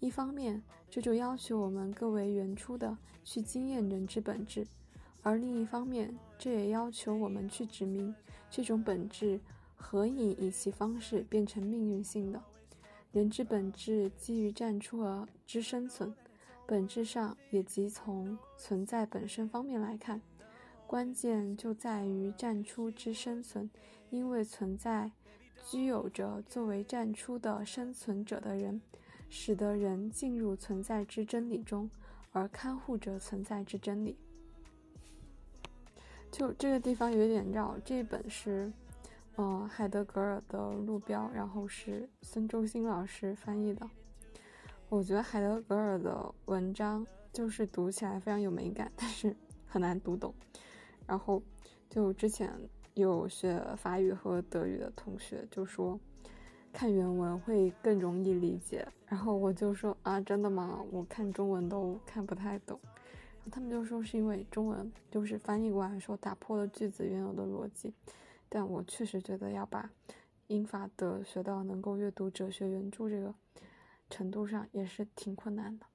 一方面，这就要求我们更为原初的去经验人之本质；而另一方面，这也要求我们去指明这种本质。何以以其方式变成命运性的？人之本质基于战出而之生存，本质上也即从存在本身方面来看，关键就在于战出之生存，因为存在具有着作为战出的生存者的人，使得人进入存在之真理中，而看护着存在之真理。就这个地方有点绕，这本是，嗯，海德格尔的路标，然后是孙周新老师翻译的。我觉得海德格尔的文章就是读起来非常有美感，但是很难读懂。然后就之前有学法语和德语的同学就说，看原文会更容易理解。然后我就说啊，真的吗？我看中文都看不太懂。他们就说是因为中文就是翻译过来说打破了句子原有的逻辑，但我确实觉得要把英法德学到能够阅读哲学原著这个程度上也是挺困难的。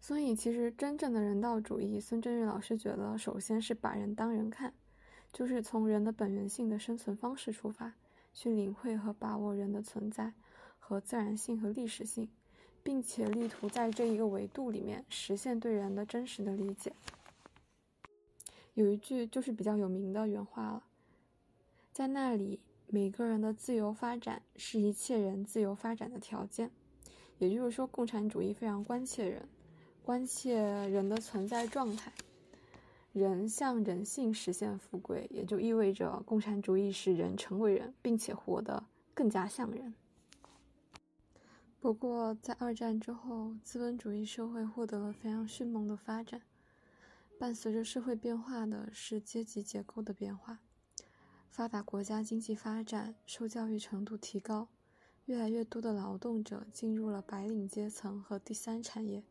所以其实真正的人道主义，孙正玉老师觉得首先是把人当人看，就是从人的本源性的生存方式出发，去领会和把握人的存在和自然性和历史性。并且力图在这一个维度里面实现对人的真实的理解。有一句就是比较有名的原话了，在那里，每个人的自由发展是一切人自由发展的条件。也就是说，共产主义非常关切人，关切人的存在状态。人向人性实现富贵，也就意味着共产主义使人成为人，并且活得更加像人。不过，在二战之后，资本主义社会获得了非常迅猛的发展。伴随着社会变化的是阶级结构的变化。发达国家经济发展，受教育程度提高，越来越多的劳动者进入了白领阶层和第三产业。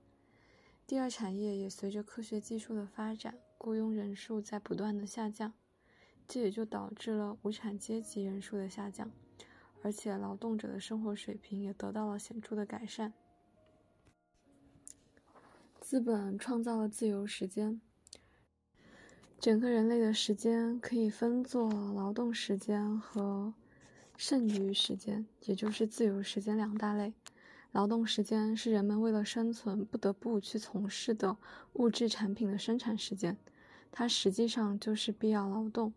第二产业也随着科学技术的发展，雇佣人数在不断的下降，这也就导致了无产阶级人数的下降。而且，劳动者的生活水平也得到了显著的改善。资本创造了自由时间，整个人类的时间可以分作劳动时间和剩余时间，也就是自由时间两大类。劳动时间是人们为了生存不得不去从事的物质产品的生产时间，它实际上就是必要劳动；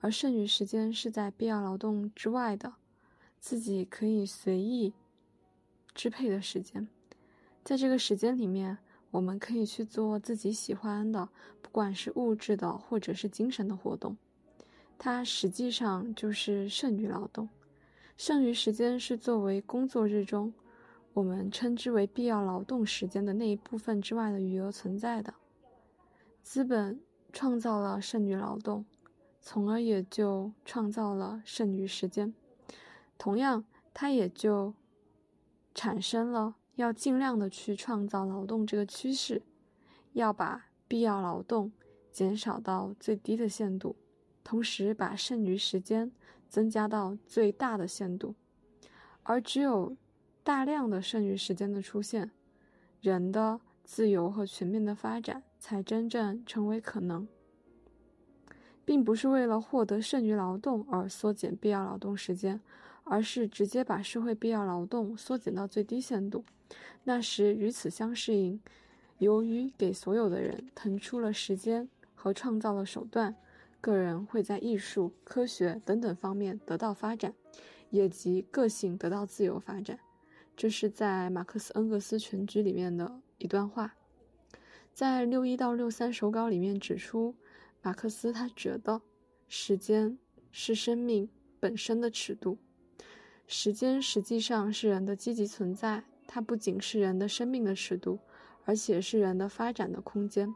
而剩余时间是在必要劳动之外的。自己可以随意支配的时间，在这个时间里面，我们可以去做自己喜欢的，不管是物质的或者是精神的活动。它实际上就是剩余劳动。剩余时间是作为工作日中我们称之为必要劳动时间的那一部分之外的余额存在的。资本创造了剩余劳动，从而也就创造了剩余时间。同样，它也就产生了要尽量的去创造劳动这个趋势，要把必要劳动减少到最低的限度，同时把剩余时间增加到最大的限度。而只有大量的剩余时间的出现，人的自由和全面的发展才真正成为可能，并不是为了获得剩余劳动而缩减必要劳动时间。而是直接把社会必要劳动缩减到最低限度。那时与此相适应，由于给所有的人腾出了时间和创造了手段，个人会在艺术、科学等等方面得到发展，也即个性得到自由发展。这是在马克思恩格斯全集里面的一段话，在六一到六三手稿里面指出，马克思他觉得时间是生命本身的尺度。时间实际上是人的积极存在，它不仅是人的生命的尺度，而且是人的发展的空间。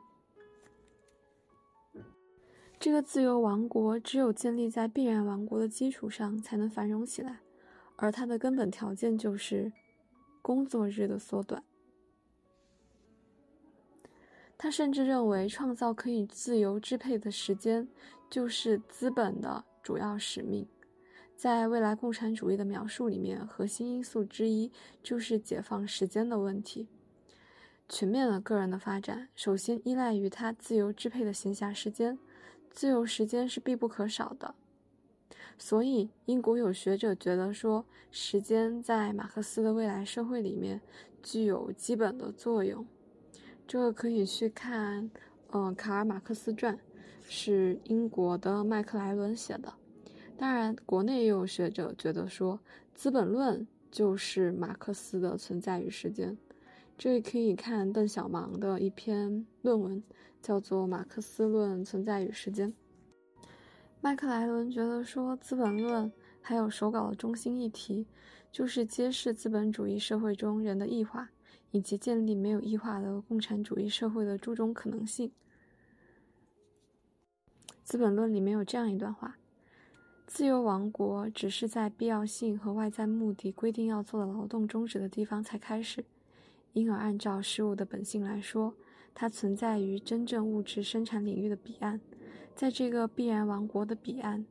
这个自由王国只有建立在必然王国的基础上，才能繁荣起来，而它的根本条件就是工作日的缩短。他甚至认为，创造可以自由支配的时间，就是资本的主要使命。在未来共产主义的描述里面，核心因素之一就是解放时间的问题。全面的个人的发展，首先依赖于他自由支配的闲暇时间，自由时间是必不可少的。所以，英国有学者觉得说，时间在马克思的未来社会里面具有基本的作用。这个可以去看，嗯，《卡尔马克思传》，是英国的麦克莱伦写的。当然，国内也有学者觉得说，《资本论》就是马克思的存在与时间。这里可以看邓小芒的一篇论文，叫做《马克思论存在与时间》。麦克莱伦觉得说，《资本论》还有手稿的中心议题，就是揭示资本主义社会中人的异化，以及建立没有异化的共产主义社会的诸种可能性。《资本论》里面有这样一段话：自由王国只是在必要性和外在目的规定要做的劳动终止的地方才开始。因而，按照事物的本性来说，它存在于真正物质生产领域的彼岸，在这个必然王国的彼岸，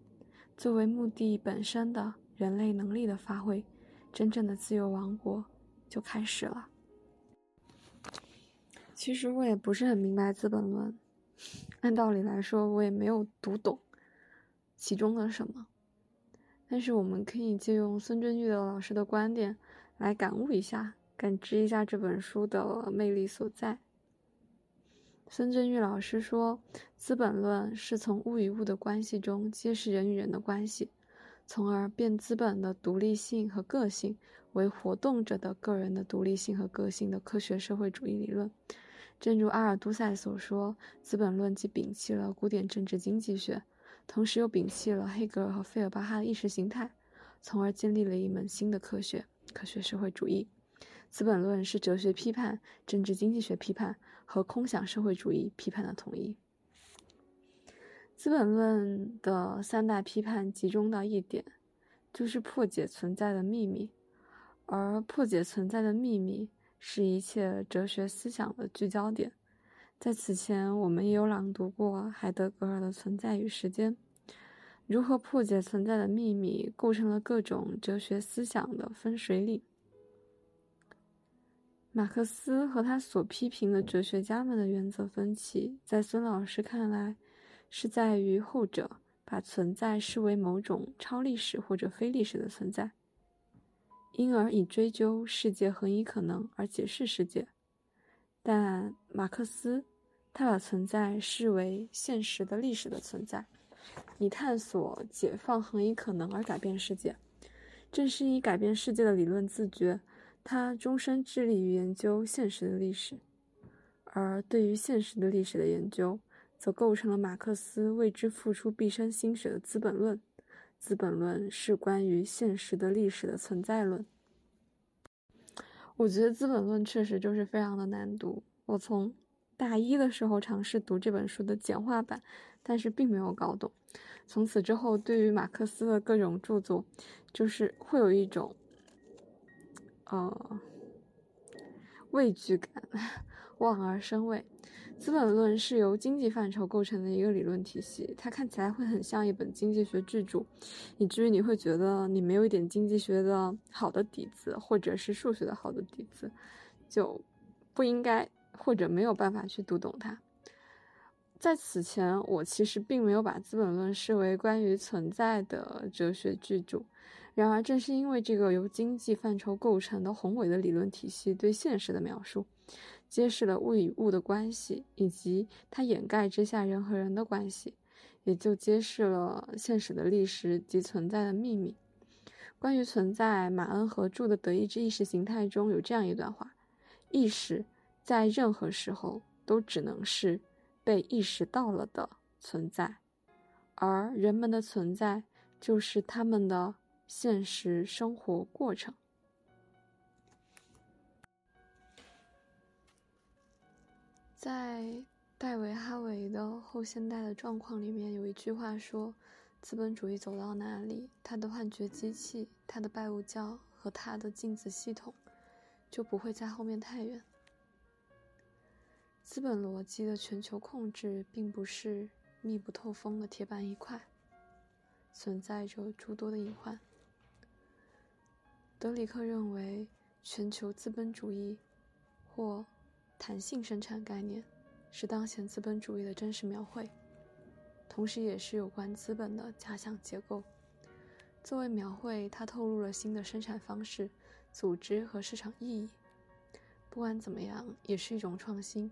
作为目的本身的人类能力的发挥，真正的自由王国就开始了。其实我也不是很明白《资本论》，按道理来说，我也没有读懂其中的什么，但是我们可以借用孙正玉的老师的观点来感悟一下。感知一下这本书的魅力所在。孙正玉老师说，《资本论》是从物与物的关系中揭示人与人的关系，从而变资本的独立性和个性为活动者的个人的独立性和个性的科学社会主义理论。正如阿尔都塞所说，《资本论》既摒弃了古典政治经济学，同时又摒弃了黑格尔和费尔巴哈的意识形态，从而建立了一门新的科学——科学社会主义。《资本论》是哲学批判、政治经济学批判和空想社会主义批判的统一。《资本论》的三大批判集中到一点，就是破解存在的秘密，而破解存在的秘密是一切哲学思想的聚焦点。在此前，我们也有朗读过海德格尔的《存在与时间》，如何破解存在的秘密，构成了各种哲学思想的分水岭。马克思和他所批评的哲学家们的原则分歧，在孙老师看来，是在于后者把存在视为某种超历史或者非历史的存在，因而以追究世界何以可能而解释世界；但马克思，他把存在视为现实的历史的存在，以探索解放恒一可能而改变世界。正是以改变世界的理论自觉。他终身致力于研究现实的历史，而对于现实的历史的研究，则构成了马克思为之付出毕生心血的《资本论》。《资本论》是关于现实的历史的存在论。我觉得《资本论》确实就是非常的难读。我从大一的时候尝试读这本书的简化版，但是并没有搞懂。从此之后，对于马克思的各种著作，就是会有一种。呃，畏惧感，望而生畏。《资本论》是由经济范畴构成的一个理论体系，它看起来会很像一本经济学巨著，以至于你会觉得你没有一点经济学的好的底子，或者是数学的好的底子，就不应该或者没有办法去读懂它。在此前，我其实并没有把《资本论》视为关于存在的哲学巨著。然而，正是因为这个由经济范畴构成的宏伟的理论体系对现实的描述，揭示了物与物的关系，以及它掩盖之下人和人的关系，也就揭示了现实的历史及存在的秘密。关于存在，马恩和著的《德意志意识形态》中有这样一段话：意识在任何时候都只能是。被意识到了的存在，而人们的存在就是他们的现实生活过程。在戴维·哈维的《后现代的状况》里面有一句话说：“资本主义走到哪里，它的幻觉机器、它的拜物教和它的镜子系统就不会在后面太远。”资本逻辑的全球控制并不是密不透风的铁板一块，存在着诸多的隐患。德里克认为，全球资本主义或弹性生产概念是当前资本主义的真实描绘，同时也是有关资本的假想结构。作为描绘，它透露了新的生产方式、组织和市场意义。不管怎么样，也是一种创新。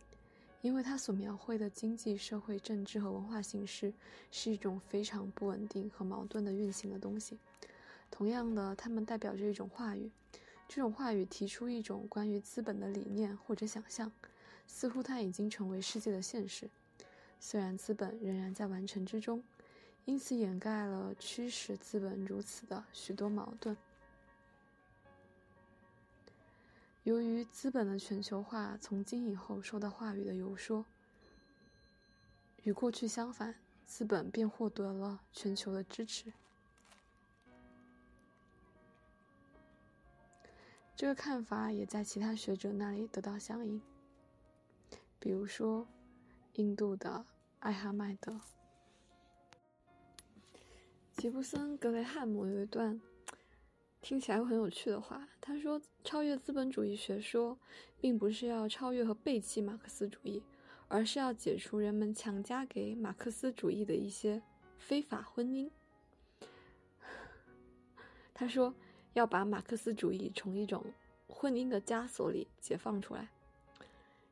因为它所描绘的经济社会、政治和文化形式是一种非常不稳定和矛盾的运行的东西，同样的，它们代表着一种话语，这种话语提出一种关于资本的理念或者想象，似乎它已经成为世界的现实。虽然资本仍然在完成之中，因此掩盖了驱使资本如此的许多矛盾。由于资本的全球化从今以后受到话语的游说，与过去相反，资本便获得了全球的支持。这个看法也在其他学者那里得到响应，比如说印度的艾哈迈德、吉布森·格雷汉姆有一段。听起来很有趣的话，他说：“超越资本主义学说，并不是要超越和背弃马克思主义，而是要解除人们强加给马克思主义的一些非法婚姻。”他说：“要把马克思主义从一种婚姻的枷锁里解放出来，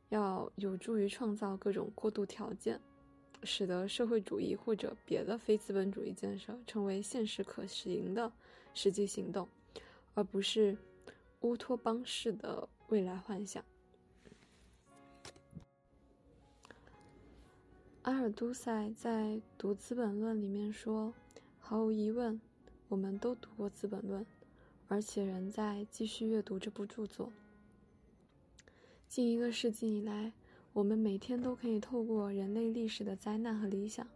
要有助于创造各种过渡条件，使得社会主义或者别的非资本主义建设成为现实可行的实际行动。”而不是乌托邦式的未来幻想。阿尔都塞在读《资本论》里面说：“毫无疑问，我们都读过《资本论》，而且仍在继续阅读这部著作。近一个世纪以来，我们每天都可以透过人类历史的灾难和理想、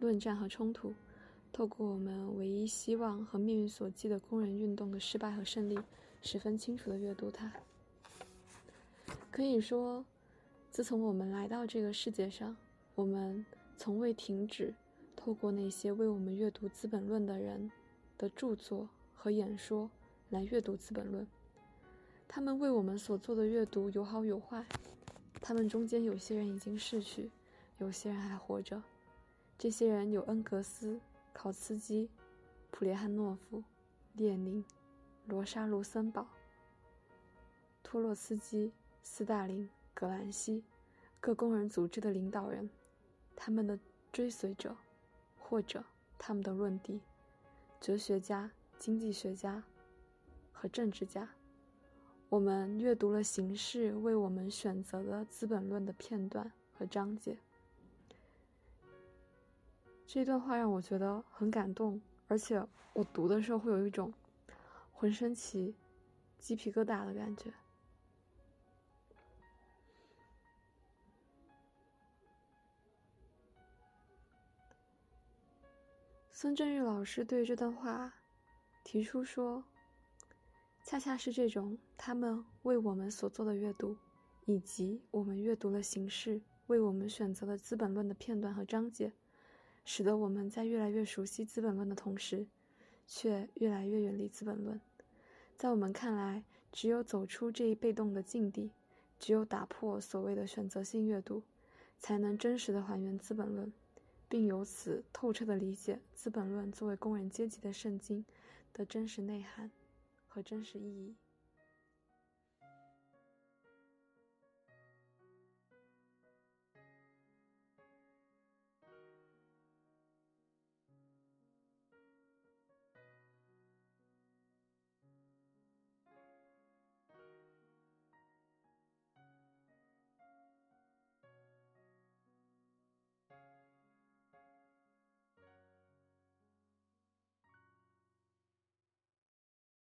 论战和冲突。”透过我们唯一希望和命运所寄的工人运动的失败和胜利，十分清楚地阅读它。可以说，自从我们来到这个世界上，我们从未停止透过那些为我们阅读《资本论》的人的著作和演说来阅读《资本论》。他们为我们所做的阅读有好有坏，他们中间有些人已经逝去，有些人还活着。这些人有恩格斯。考茨基、普列汉诺夫、列宁、罗莎·卢森堡、托洛斯基、斯大林、葛兰西，各工人组织的领导人，他们的追随者，或者他们的论敌，哲学家、经济学家政治家。我们阅读了形式为我们选择的《资本论》的片段和章节。这段话让我觉得很感动，而且我读的时候会有一种浑身起鸡皮疙瘩的感觉。孙正玉老师对这段话提出说：“恰恰是这种他们为我们所做的阅读，以及我们阅读了形式为我们选择了《资本论》的片段和章节。”使得我们在越来越熟悉《资本论》的同时，却越来越远离《资本论》。在我们看来，只有走出这一被动的境地，只有打破所谓的选择性阅读，才能真实的还原《资本论》，并由此透彻的理解《资本论》作为工人阶级的圣经的真实内涵和真实意义。